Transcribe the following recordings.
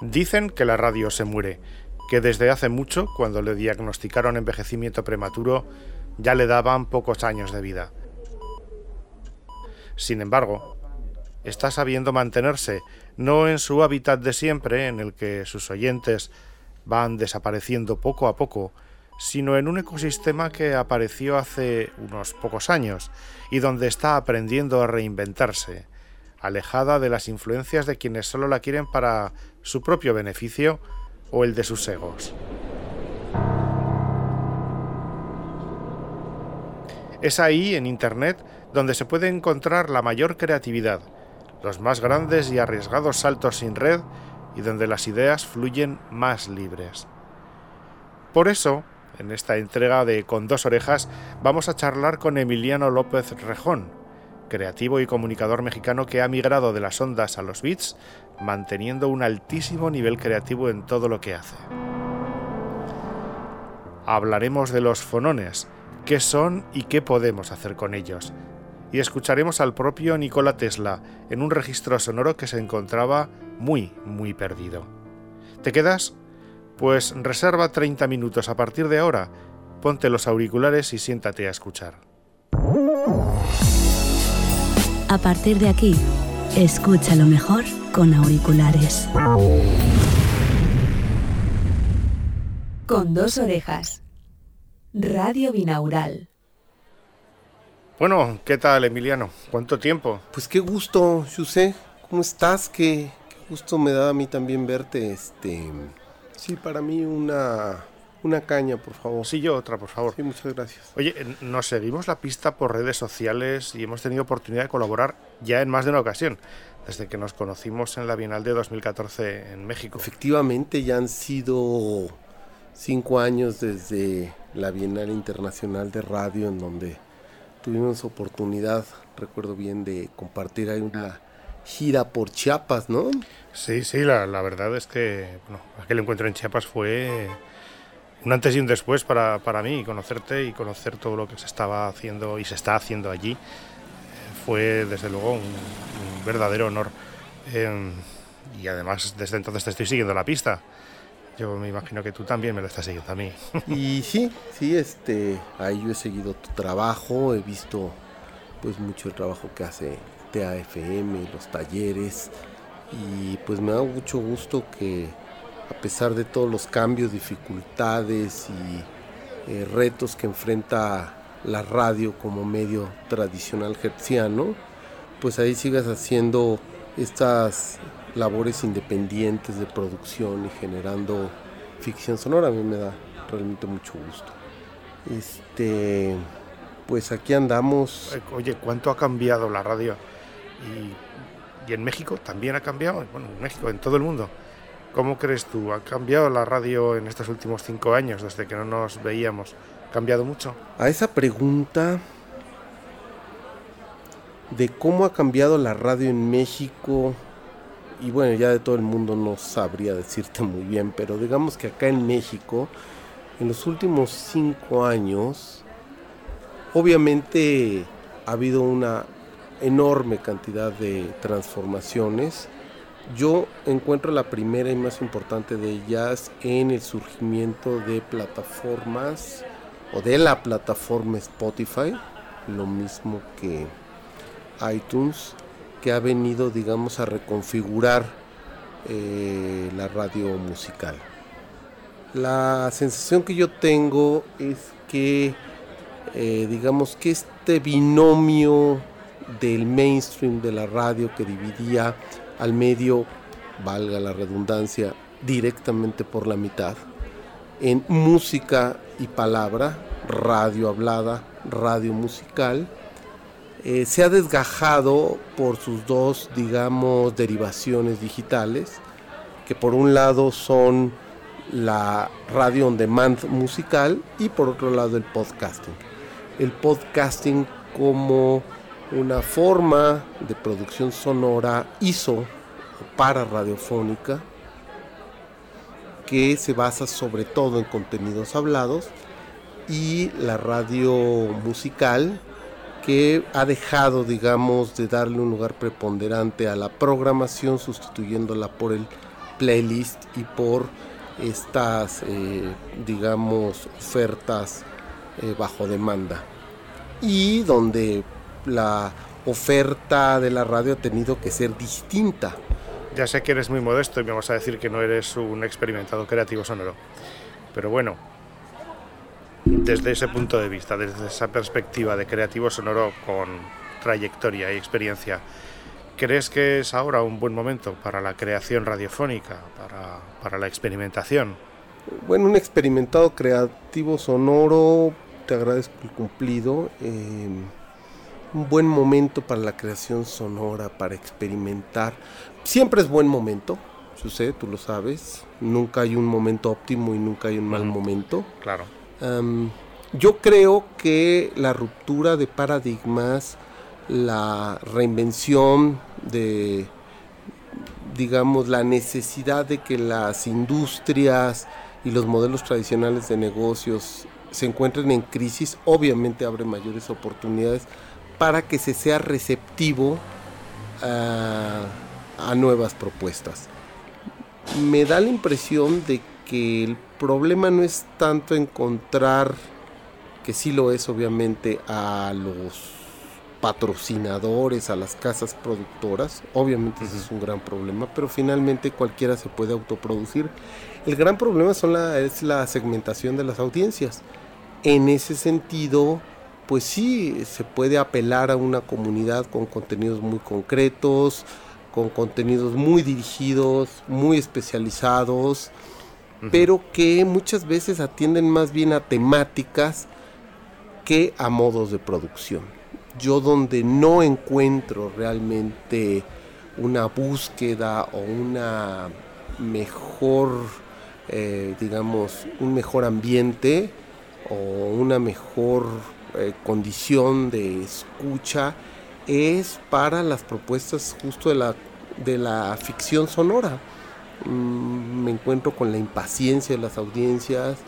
Dicen que la radio se muere, que desde hace mucho, cuando le diagnosticaron envejecimiento prematuro, ya le daban pocos años de vida. Sin embargo, está sabiendo mantenerse, no en su hábitat de siempre, en el que sus oyentes van desapareciendo poco a poco, sino en un ecosistema que apareció hace unos pocos años y donde está aprendiendo a reinventarse, alejada de las influencias de quienes solo la quieren para su propio beneficio o el de sus egos. Es ahí, en Internet, donde se puede encontrar la mayor creatividad, los más grandes y arriesgados saltos sin red y donde las ideas fluyen más libres. Por eso, en esta entrega de Con dos orejas, vamos a charlar con Emiliano López Rejón, creativo y comunicador mexicano que ha migrado de las ondas a los beats, manteniendo un altísimo nivel creativo en todo lo que hace. Hablaremos de los fonones, qué son y qué podemos hacer con ellos, y escucharemos al propio Nikola Tesla en un registro sonoro que se encontraba muy, muy perdido. ¿Te quedas? Pues reserva 30 minutos a partir de ahora, ponte los auriculares y siéntate a escuchar. A partir de aquí, escucha lo mejor con auriculares. Con dos orejas. Radio Binaural. Bueno, ¿qué tal, Emiliano? ¿Cuánto tiempo? Pues qué gusto, José. ¿Cómo estás? Qué, gusto me da a mí también verte. Este, sí, para mí una una caña, por favor. Sí, yo otra, por favor. Sí, muchas gracias. Oye, nos seguimos la pista por redes sociales y hemos tenido oportunidad de colaborar ya en más de una ocasión, desde que nos conocimos en la Bienal de 2014 en México. Efectivamente, ya han sido cinco años desde la Bienal Internacional de Radio, en donde tuvimos oportunidad, recuerdo bien, de compartir ahí una gira por Chiapas, ¿no? Sí, sí, la, verdad es que bueno, aquel encuentro en Chiapas fue un antes y un después para, para mí, conocerte y conocer todo lo que se estaba haciendo y se está haciendo allí. Fue desde luego un, verdadero honor. Em, y además desde entonces te estoy siguiendo la pista. Yo me imagino que tú también me lo estás siguiendo a mí. Y sí, sí, este, ahí yo he seguido tu trabajo, he visto pues mucho el trabajo que hace TAFM, los talleres y pues me da mucho gusto que a pesar de todos los cambios, dificultades y eh, retos que enfrenta la radio como medio tradicional hertziano, pues ahí sigas haciendo estas labores independientes de producción y generando ficción sonora, a mí me da realmente mucho gusto. Este, pues aquí andamos. Oye, ¿cuánto ha cambiado la radio? Y, y en México también ha cambiado, bueno, en México, en todo el mundo. ¿Cómo crees tú? ¿Ha cambiado la radio en estos últimos cinco años, desde que no nos veíamos? ¿Ha cambiado mucho? A esa pregunta de cómo ha cambiado la radio en México, y bueno, ya de todo el mundo no sabría decirte muy bien, pero digamos que acá en México, en los últimos cinco años, obviamente ha habido una enorme cantidad de transformaciones. Yo encuentro la primera y más importante de ellas en el surgimiento de plataformas o de la plataforma Spotify, lo mismo que iTunes que ha venido, digamos, a reconfigurar eh, la radio musical. La sensación que yo tengo es que, eh, digamos, que este binomio del mainstream de la radio que dividía al medio, valga la redundancia, directamente por la mitad, en música y palabra, radio hablada, radio musical, eh, se ha desgajado por sus dos, digamos, derivaciones digitales, que por un lado son la radio on demand musical y por otro lado el podcasting. El podcasting como una forma de producción sonora ISO para radiofónica que se basa sobre todo en contenidos hablados y la radio musical que ha dejado, digamos, de darle un lugar preponderante a la programación, sustituyéndola por el playlists y por estas, eh, digamos, ofertas eh, bajo demanda. Y donde la oferta de la radio ha tenido que ser distinta. Ya sé que eres muy modesto y me vas a decir que no eres un experimentado creativo sonoro. Pero bueno, desde ese punto de vista, desde esa perspectiva de creativo sonoro con trayectoria y experiencia, ¿crees que es ahora un buen momento para la creación radiofónica, para, la experimentación? Bueno, un experimentado creativo sonoro, te agradezco el cumplido. Eh, un buen momento para la creación sonora, para experimentar. Siempre es buen momento, sucede, tú lo sabes. Nunca hay un momento óptimo y nunca hay un mal momento. Claro. yo creo que la ruptura de paradigmas, la reinvención de, digamos, la necesidad de que las industrias y los modelos tradicionales de negocios se encuentren en crisis, obviamente abre mayores oportunidades para que se sea receptivo a, nuevas propuestas. Me da la impresión de que el problema no es tanto encontrar, que sí lo es obviamente, a los patrocinadores, a las casas productoras. Obviamente ese es un gran problema, pero finalmente cualquiera se puede autoproducir. El gran problema son la, es la segmentación de las audiencias. En ese sentido, pues sí, se puede apelar a una comunidad con contenidos muy concretos, con contenidos muy dirigidos, muy especializados, pero que muchas veces atienden más bien a temáticas que a modos de producción. Yo donde no encuentro realmente una búsqueda o una mejor, eh, digamos, un mejor ambiente o una mejor eh, condición de escucha es para las propuestas justo de la, de la ficción sonora. Mm, me encuentro con la impaciencia de las audiencias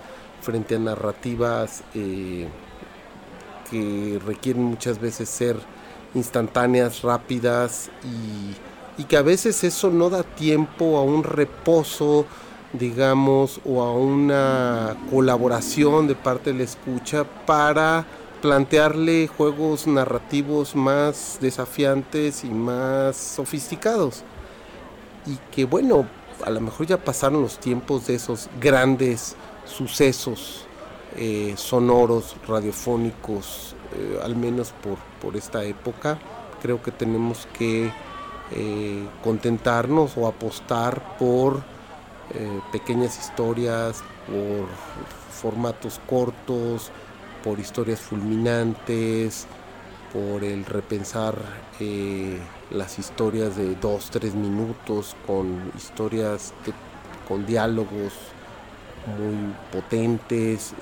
frente a narrativas eh, que requieren muchas veces ser instantáneas, rápidas y, y que a veces eso no da tiempo a un reposo digamos, o a una colaboración de parte de la escucha para plantearle juegos narrativos más desafiantes y más sofisticados. Y que bueno, a lo mejor ya pasaron los tiempos de esos grandes sucesos eh, sonoros, radiofónicos, eh, al menos por, por, esta época. Creo que tenemos que eh, contentarnos o apostar por pequeñas historias, por formatos cortos, por historias fulminantes, por el repensar eh, las historias de dos, tres minutos, con historias con diálogos muy potentes.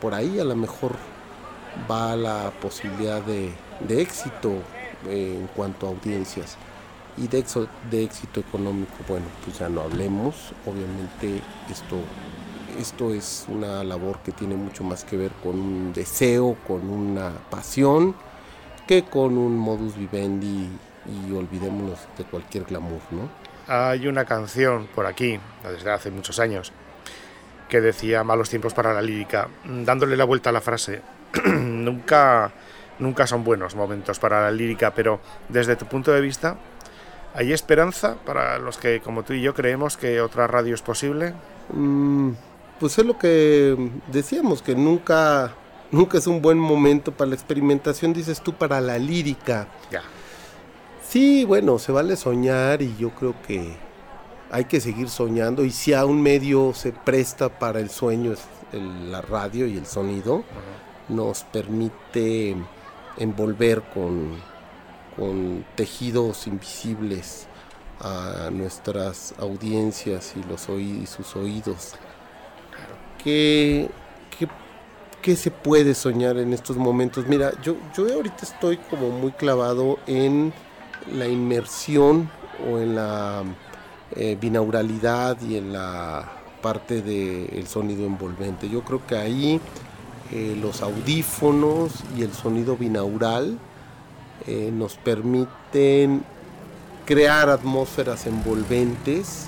por ahí a lo mejor va la posibilidad de, éxito eh, en cuanto a audiencias. Y de éxito económico, bueno, pues ya no hablemos. Obviamente esto esto es una labor que tiene mucho más que ver con un deseo, con una pasión, que con un modus vivendi y olvidémonos de cualquier glamour, ¿no? Hay una canción por aquí, desde hace muchos años, que decía malos tiempos para la lírica, dándole la vuelta a la frase, nunca, nunca son buenos momentos para la lírica, pero desde tu punto de vista, ¿hay esperanza para los que, como tú y yo, creemos que otra radio es posible? Mm, pues es lo que decíamos, que nunca, nunca es un buen momento para la experimentación, dices tú, para la lírica. Ya. Sí, bueno, se vale soñar y yo creo que hay que seguir soñando y si a un medio se presta para el sueño, es la radio y el sonido, nos permite envolver con, con tejidos invisibles a nuestras audiencias y, los y sus oídos. ¿Qué, se puede soñar en estos momentos? Mira, yo, yo ahorita estoy como muy clavado en la inmersión o en la eh, binauralidad y en la parte del sonido envolvente. Yo creo que ahí eh, los audífonos y el sonido binaural eh, nos permiten crear atmósferas envolventes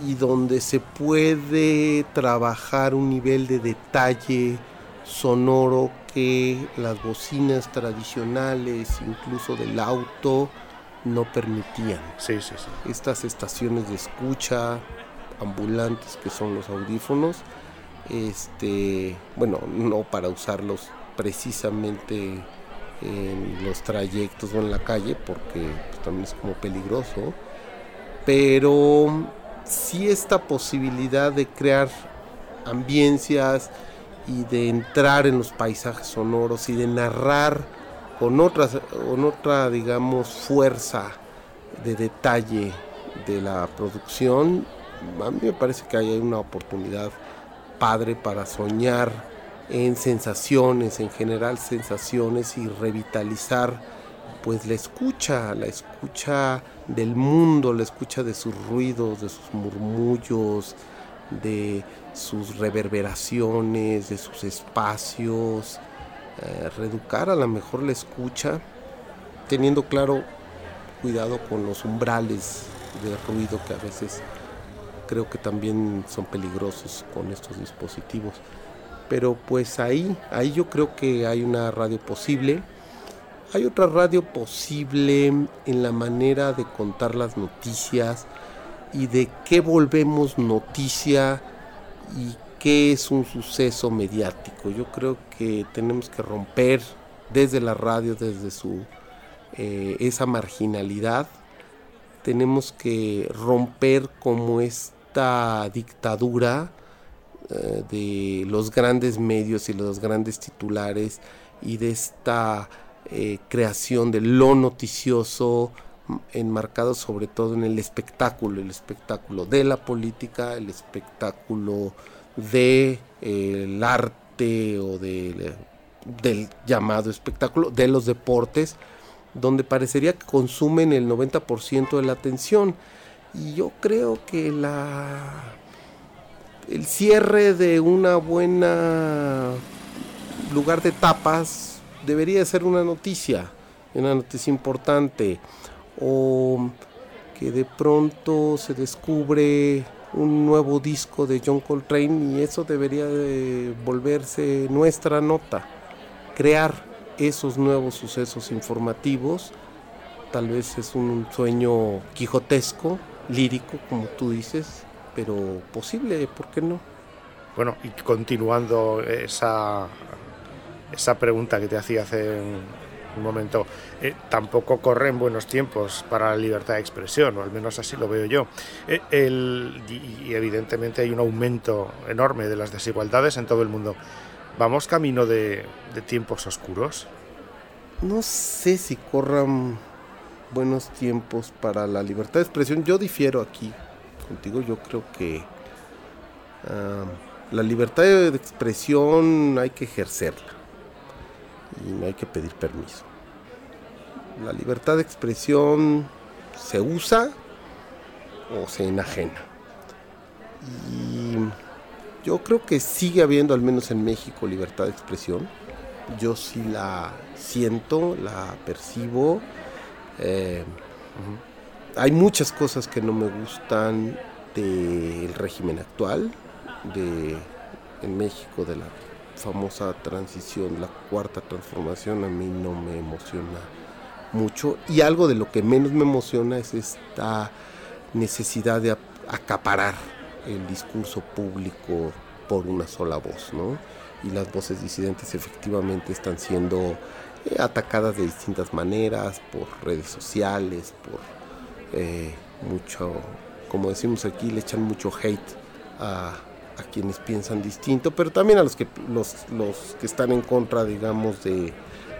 y donde se puede trabajar un nivel de detalle sonoro que las bocinas tradicionales, incluso del auto, no permitían. Sí, sí, sí. Estas estaciones de escucha ambulantes que son los audífonos, este, bueno, no para usarlos precisamente en los trayectos o en la calle, porque pues, también es como peligroso, pero sí esta posibilidad de crear ambiencias y de entrar en los paisajes sonoros y de narrar con, con otra, digamos, fuerza de detalle de la producción, a mí me parece que hay una oportunidad padre para soñar en sensaciones, en general sensaciones y revitalizar pues la escucha, la escucha del mundo, la escucha de sus ruidos, de sus murmullos, de sus reverberaciones, de sus espacios, eh, reeducar a lo mejor la escucha, teniendo claro cuidado con los umbrales de ruido que a veces creo que también son peligrosos con estos dispositivos. Pero pues ahí, ahí yo creo que hay una radio posible. Hay otra radio posible en la manera de contar las noticias y de qué volvemos noticia y qué es un suceso mediático. Yo creo que tenemos que romper desde la radio, desde su eh, esa marginalidad, tenemos que romper como esta dictadura eh, de los grandes medios y los grandes titulares y de esta eh, creación de lo noticioso enmarcado sobre todo en el espectáculo, el espectáculo de la política, el espectáculo del de, arte o de, del llamado espectáculo, de los deportes, donde parecería que consumen el 90% de la atención. Y yo creo que la el cierre de una buena lugar de tapas debería ser una noticia, una noticia importante, o que de pronto se descubre un nuevo disco de John Coltrane y eso debería de volverse nuestra nota, crear esos nuevos sucesos informativos, tal vez es un sueño quijotesco, lírico, como tú dices, pero posible, ¿por qué no? Bueno, y continuando esa, esa pregunta que te hacía hace un, momento, eh, tampoco corren buenos tiempos para la libertad de expresión, o al menos así lo veo yo. Eh, y, evidentemente hay un aumento enorme de las desigualdades en todo el mundo. ¿Vamos camino de, de tiempos oscuros? No sé si corran buenos tiempos para la libertad de expresión. Yo difiero aquí contigo, yo creo que ah, la libertad de expresión hay que ejercerla y no hay que pedir permiso. La libertad de expresión se usa o se enajena. Y yo creo que sigue habiendo, al menos en México, libertad de expresión. Yo sí la siento, la percibo. Eh, hay muchas cosas que no me gustan del régimen actual, de en México, de la famosa transición, la cuarta transformación, a mí no me emociona mucho. Y algo de lo que menos me emociona es esta necesidad de acaparar el discurso público por una sola voz, ¿no? Y las voces disidentes efectivamente están siendo eh, atacadas de distintas maneras, por redes sociales, por eh, mucho, como decimos aquí, le echan mucho hate a, quienes piensan distinto, pero también a los que, los, los que están en contra, digamos, de,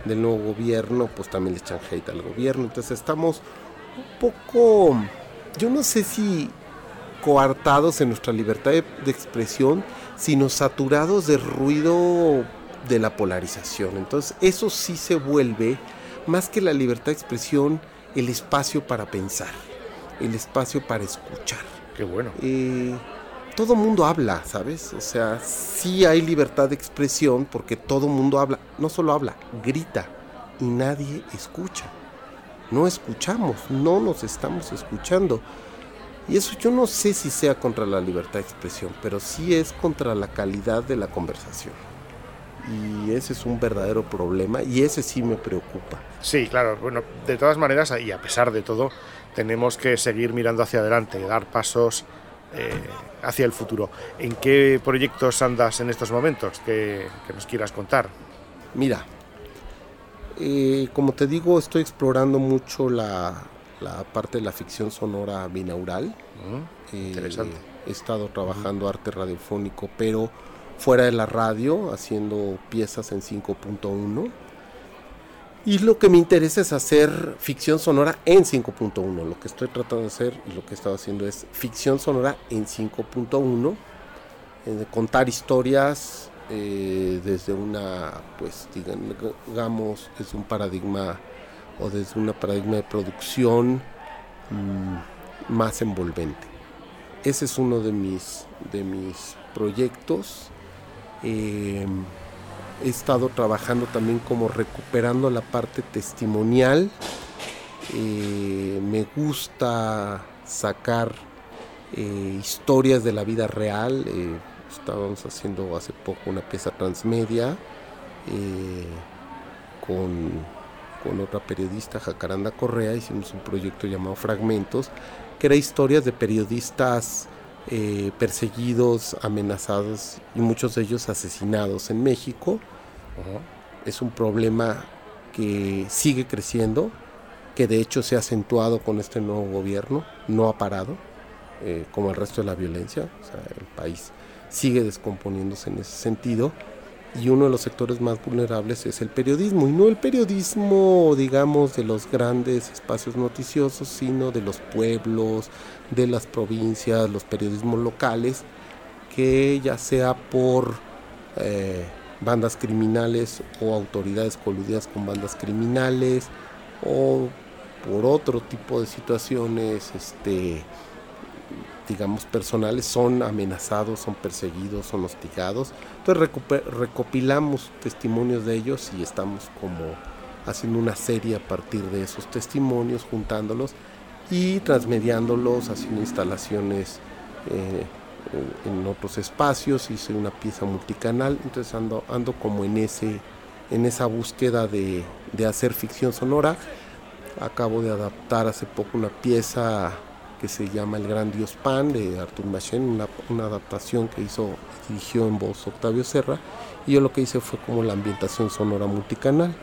del nuevo gobierno, pues también le echan hate al gobierno. Entonces estamos un poco, yo no sé si coartados en nuestra libertad de, de expresión, sino saturados de ruido de la polarización. Entonces eso sí se vuelve, más que la libertad de expresión, el espacio para pensar, el espacio para escuchar. Qué bueno. Eh, todo mundo habla, ¿sabes? O sea, sí hay libertad de expresión porque todo mundo habla, no solo habla, grita y nadie escucha. no escuchamos, no nos estamos escuchando. Y eso yo no sé si sea contra la libertad de expresión, pero sí es contra la calidad de la conversación. Y ese es un verdadero problema y ese sí me preocupa. Sí, claro. Bueno, de todas maneras, y a pesar de todo, tenemos que seguir mirando hacia adelante, dar pasos eh, hacia el futuro. ¿En qué proyectos andas en estos momentos que, nos quieras contar? Mira, eh, como te digo, estoy explorando mucho la, parte de la ficción sonora binaural. Mm, eh, interesante. he estado trabajando arte radiofónico, pero fuera de la radio, haciendo piezas en 5.1 y lo que me interesa es hacer ficción sonora en 5.1. Lo que estoy tratando de hacer y lo que he estado haciendo es ficción sonora en 5.1. Eh, contar historias eh, desde una, pues digamos, es un paradigma o desde una paradigma de producción mm, más envolvente. Ese es uno de mis, de mis proyectos. Eh, he estado trabajando también como recuperando la parte testimonial. Eh, me gusta sacar eh, historias de la vida real. Eh, estábamos haciendo hace poco una pieza transmedia con, con, otra periodista, Jacaranda Correa. Hicimos un proyecto llamado Fragmentos, que era historias de periodistas perseguidos, amenazados y muchos de ellos asesinados en México. Es un problema que sigue creciendo, que de hecho se ha acentuado con este nuevo gobierno, no ha parado, eh, como el resto de la violencia, el país sigue descomponiéndose en ese sentido y uno de los sectores más vulnerables es el periodismo, y no el periodismo, digamos, de los grandes espacios noticiosos, sino de los pueblos, de las provincias, los periodismos locales, que ya sea por... Eh, bandas criminales o autoridades coludidas con bandas criminales o por otro tipo de situaciones este digamos personales son amenazados, son perseguidos, son hostigados. Entonces recopilamos testimonios de ellos y estamos como haciendo una serie a partir de esos testimonios, juntándolos y transmediándolos, haciendo instalaciones eh, en otros espacios, hice una pieza multicanal, entonces ando, ando como en, ese, en esa búsqueda de, hacer ficción sonora. Acabo de adaptar hace poco una pieza que se llama El Gran Dios Pan de Artur Machen, una, una, adaptación que hizo, dirigió en voz Octavio Serra, y yo lo que hice fue como la ambientación sonora multicanal.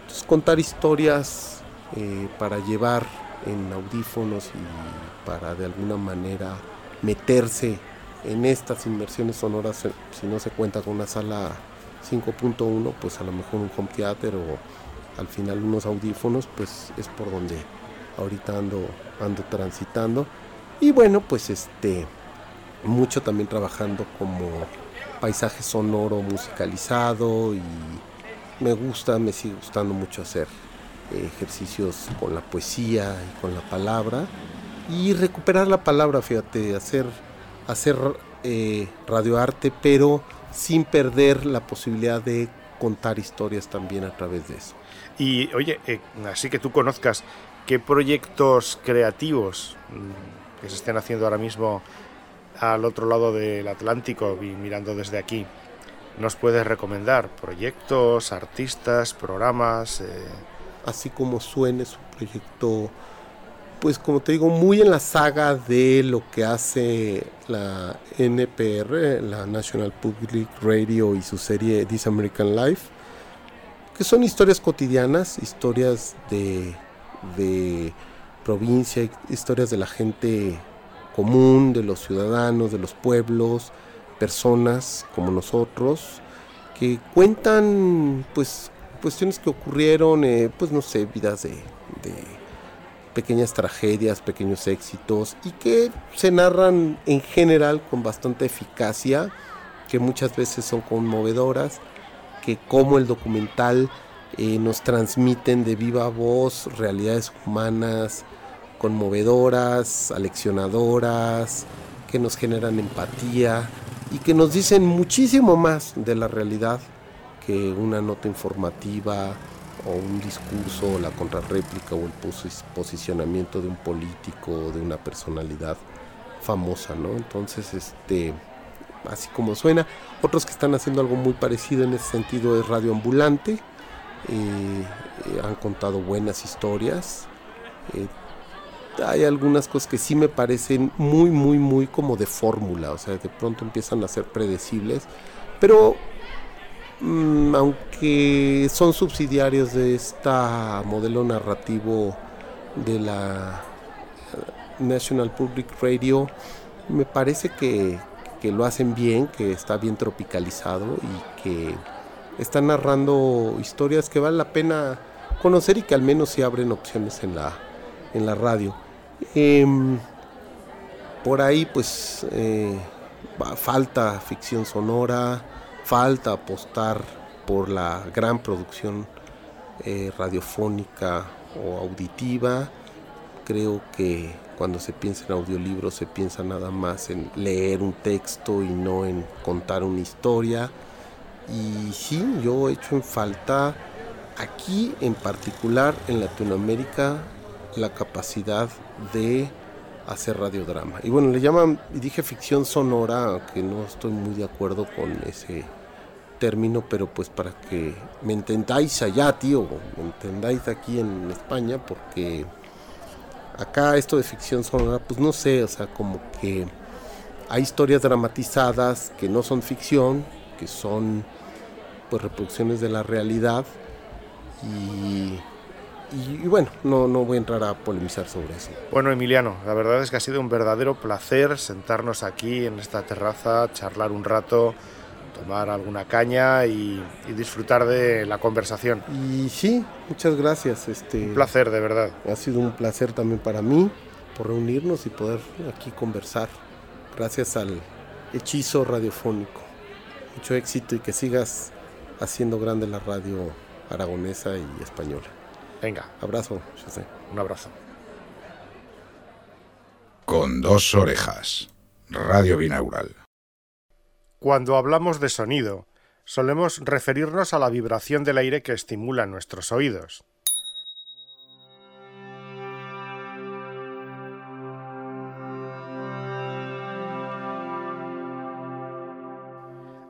Entonces contar historias eh, para llevar en audífonos y para de alguna manera meterse en estas inversiones sonoras, eh, si no se cuenta con una sala 5.1, pues a lo mejor un home theater o al final unos audífonos, pues es por donde ahorita ando, ando transitando. Y bueno, pues este, mucho también trabajando como paisaje sonoro musicalizado y me gusta, me sigue gustando mucho hacer ejercicios con la poesía y con la palabra y recuperar la palabra, fíjate, hacer hacer eh, radioarte, pero sin perder la posibilidad de contar historias también a través de eso. Y oye, eh, así que tú conozcas qué proyectos creativos mm, que se estén haciendo ahora mismo al otro lado del Atlántico y mirando desde aquí, nos puedes recomendar proyectos, artistas, programas. Eh? Así como suene su proyecto pues como te digo, muy en la saga de lo que hace la NPR, la National Public Radio y su serie This American Life, que son historias cotidianas, historias de, de provincia, historias de la gente común, de los ciudadanos, de los pueblos, personas como nosotros, que cuentan pues cuestiones que ocurrieron, eh, pues no sé, vidas de pequeñas tragedias, pequeños éxitos y que se narran en general con bastante eficacia, que muchas veces son conmovedoras, que como el documental eh, nos transmiten de viva voz realidades humanas conmovedoras, aleccionadoras, que nos generan empatía y que nos dicen muchísimo más de la realidad que una nota informativa o un discurso, la contrarréplica o el posicionamiento de un político o de una personalidad famosa, ¿no? Entonces, este, así como suena. Otros que están haciendo algo muy parecido en ese sentido es Radio Ambulante. Eh, eh, han contado buenas historias. Eh, hay algunas cosas que sí me parecen muy, muy, muy como de fórmula. O sea, de pronto empiezan a ser predecibles. Pero mm, aunque son subsidiarios de este modelo narrativo de la National Public Radio, me parece que, que lo hacen bien, que está bien tropicalizado y que están narrando historias que vale la pena conocer y que al menos se abren opciones en la, en la radio. Em, por ahí pues eh, falta ficción sonora, falta apostar por la gran producción eh, radiofónica o auditiva. Creo que cuando se piensa en audiolibros se piensa nada más en leer un texto y no en contar una historia. Y sí, yo he hecho en falta aquí en particular en Latinoamérica la capacidad de hacer radiodrama. Y bueno, le llaman, dije ficción sonora, aunque no estoy muy de acuerdo con ese término, pero pues para que me entendáis allá, tío, me entendáis aquí en España, porque Acá esto de ficción sonora, pues no sé, o sea, como que hay historias dramatizadas que no son ficción, que son pues reproducciones de la realidad y, y, bueno, no, no voy a entrar a polemizar sobre eso. Bueno, Emiliano, la verdad es que ha sido un verdadero placer sentarnos aquí en esta terraza, charlar un rato tomar alguna caña y, disfrutar de la conversación. Y sí, muchas gracias. Este, un placer, de verdad. Ha sido un placer también para mí por reunirnos y poder aquí conversar. Gracias al hechizo radiofónico. Mucho éxito y que sigas haciendo grande la radio aragonesa y española. Venga. Abrazo, José. Un abrazo. Con dos orejas. Radio Binaural. Cuando hablamos de sonido, solemos referirnos a la vibración del aire que estimula nuestros oídos.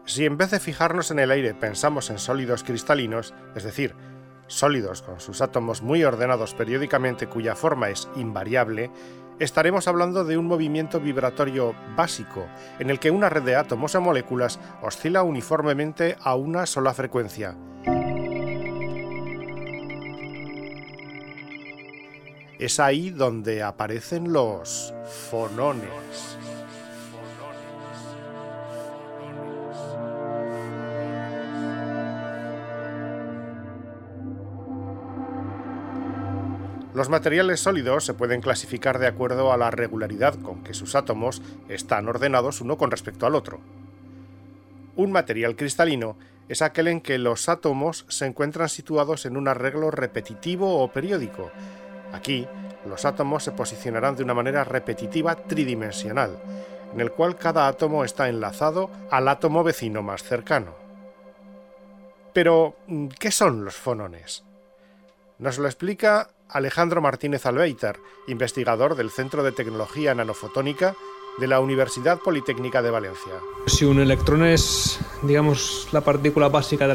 Si en vez de fijarnos en el aire pensamos en sólidos cristalinos, es decir, sólidos con sus átomos muy ordenados periódicamente cuya forma es invariable, estaremos hablando de un movimiento vibratorio básico, en el que una red de átomos o moléculas oscila uniformemente a una sola frecuencia. Es ahí donde aparecen los fonones. Los materiales sólidos se pueden clasificar de acuerdo a la regularidad con que sus átomos están ordenados uno con respecto al otro. Un material cristalino es aquel en que los átomos se encuentran situados en un arreglo repetitivo o periódico. Aquí, los átomos se posicionarán de una manera repetitiva tridimensional, en el cual cada átomo está enlazado al átomo vecino más cercano. Pero, ¿qué son los fonones? Nos lo explica Alejandro Martínez Albeitar, investigador del Centro de Tecnología Nanofotónica de la Universidad Politécnica de Valencia. Si un electrón es, digamos, la partícula básica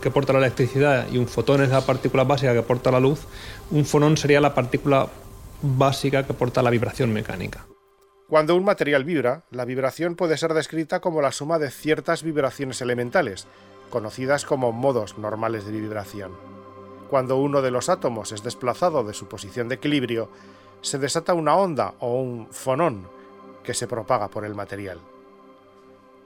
que porta la electricidad y un fotón es la partícula básica que porta la luz, un fonón sería la partícula básica que porta la vibración mecánica. Cuando un material vibra, la vibración puede ser descrita como la suma de ciertas vibraciones elementales, conocidas como modos normales de vibración. Cuando uno de los átomos es desplazado de su posición de equilibrio, se desata una onda o un fonón que se propaga por el material.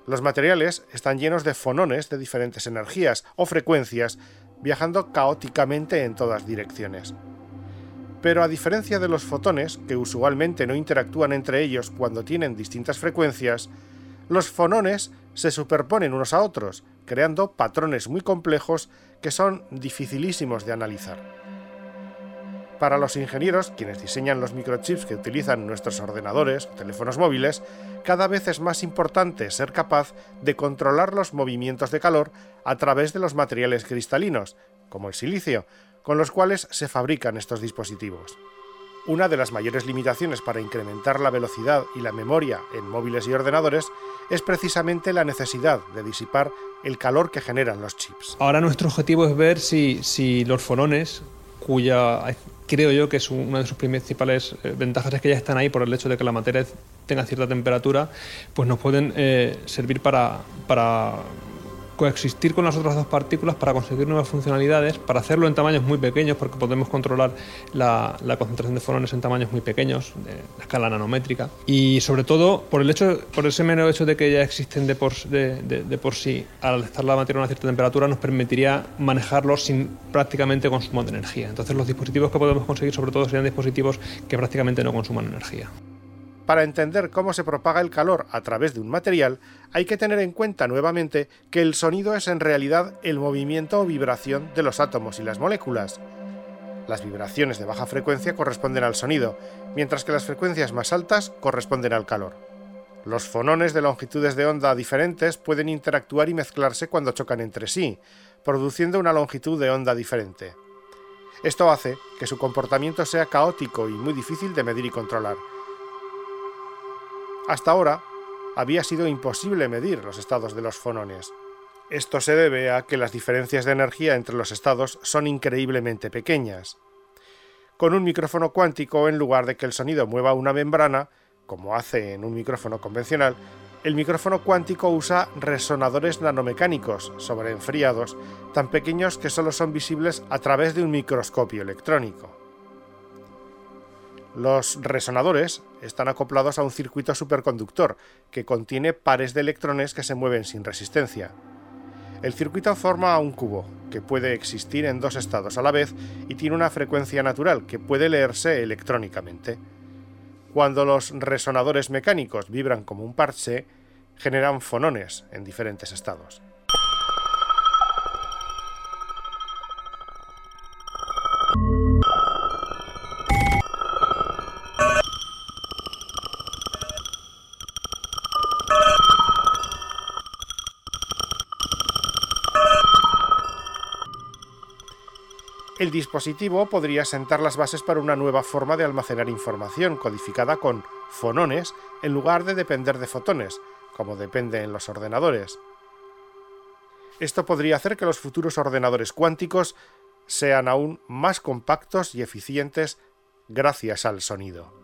Los materiales están llenos de fonones de diferentes energías o frecuencias, viajando caóticamente en todas direcciones. Pero a diferencia de los fotones, que usualmente no interactúan entre ellos cuando tienen distintas frecuencias, los fonones se superponen unos a otros, creando patrones muy complejos que son dificilísimos de analizar. Para los ingenieros, quienes diseñan los microchips que utilizan nuestros ordenadores o teléfonos móviles, cada vez es más importante ser capaz de controlar los movimientos de calor a través de los materiales cristalinos, como el silicio, con los cuales se fabrican estos dispositivos. Una de las mayores limitaciones para incrementar la velocidad y la memoria en móviles y ordenadores es precisamente la necesidad de disipar el calor que generan los chips. Ahora nuestro objetivo es ver si, si los fonones, cuya creo yo que es una de sus principales eh, ventajas es que ya están ahí por el hecho de que la materia tenga cierta temperatura, pues nos pueden eh, servir para, para coexistir con las otras dos partículas para conseguir nuevas funcionalidades, para hacerlo en tamaños muy pequeños, porque podemos controlar la, concentración de fonones en tamaños muy pequeños, de la escala nanométrica. Y sobre todo, por el hecho, por ese mero hecho de que ya existen de por, de, por sí, al estar la materia a una cierta temperatura, nos permitiría manejarlos sin prácticamente consumo de energía. Entonces los dispositivos que podemos conseguir sobre todo serían dispositivos que prácticamente no consuman energía. Para entender cómo se propaga el calor a través de un material, hay que tener en cuenta nuevamente que el sonido es en realidad el movimiento o vibración de los átomos y las moléculas. Las vibraciones de baja frecuencia corresponden al sonido, mientras que las frecuencias más altas corresponden al calor. Los fonones de longitudes de onda diferentes pueden interactuar y mezclarse cuando chocan entre sí, produciendo una longitud de onda diferente. Esto hace que su comportamiento sea caótico y muy difícil de medir y controlar, hasta ahora, había sido imposible medir los estados de los fonones. Esto se debe a que las diferencias de energía entre los estados son increíblemente pequeñas. Con un micrófono cuántico, en lugar de que el sonido mueva una membrana, como hace en un micrófono convencional, el micrófono cuántico usa resonadores nanomecánicos sobreenfriados, tan pequeños que solo son visibles a través de un microscopio electrónico. Los resonadores están acoplados a un circuito superconductor que contiene pares de electrones que se mueven sin resistencia. El circuito forma un cubo, que puede existir en dos estados a la vez y tiene una frecuencia natural que puede leerse electrónicamente. Cuando los resonadores mecánicos vibran como un parche, generan fonones en diferentes estados. El dispositivo podría sentar las bases para una nueva forma de almacenar información codificada con fonones en lugar de depender de fotones, como depende en los ordenadores. Esto podría hacer que los futuros ordenadores cuánticos sean aún más compactos y eficientes gracias al sonido.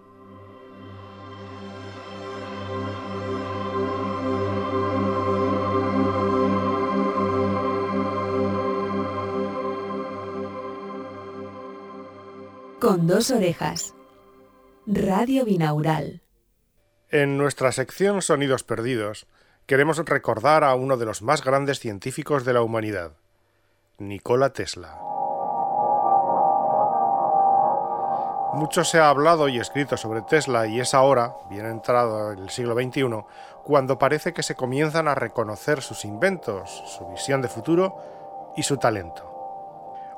Con dos orejas. Radio Binaural. En nuestra sección Sonidos Perdidos, queremos recordar a uno de los más grandes científicos de la humanidad, Nikola Tesla. Mucho se ha hablado y escrito sobre Tesla y es ahora, bien entrado el siglo XXI, cuando parece que se comienzan a reconocer sus inventos, su visión de futuro y su talento.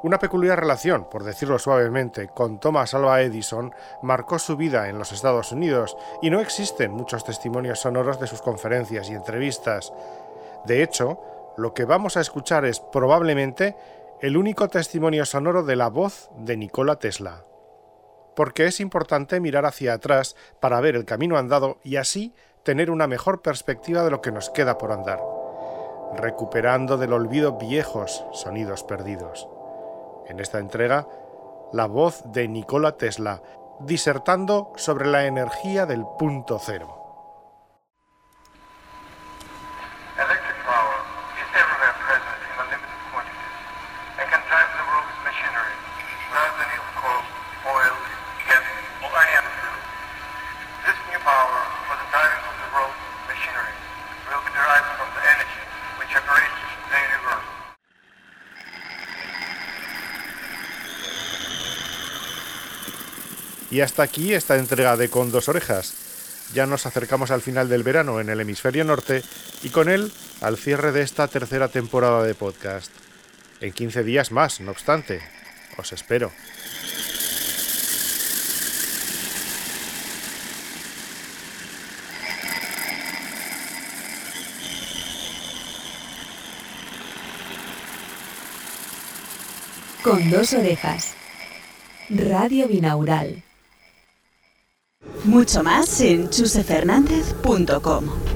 Una peculiar relación, por decirlo suavemente, con Thomas Alva Edison marcó su vida en los Estados Unidos y no existen muchos testimonios sonoros de sus conferencias y entrevistas. De hecho, lo que vamos a escuchar es probablemente el único testimonio sonoro de la voz de Nikola Tesla. Porque es importante mirar hacia atrás para ver el camino andado y así tener una mejor perspectiva de lo que nos queda por andar, recuperando del olvido viejos sonidos perdidos. En esta entrega, la voz de Nikola Tesla, disertando sobre la energía del punto cero. Y hasta aquí esta entrega de Con dos orejas. Ya nos acercamos al final del verano en el hemisferio norte y con él al cierre de esta tercera temporada de podcast. En 15 días más, no obstante. Os espero. Con dos orejas. Radio Binaural. Mucho más en chusefernandez.com.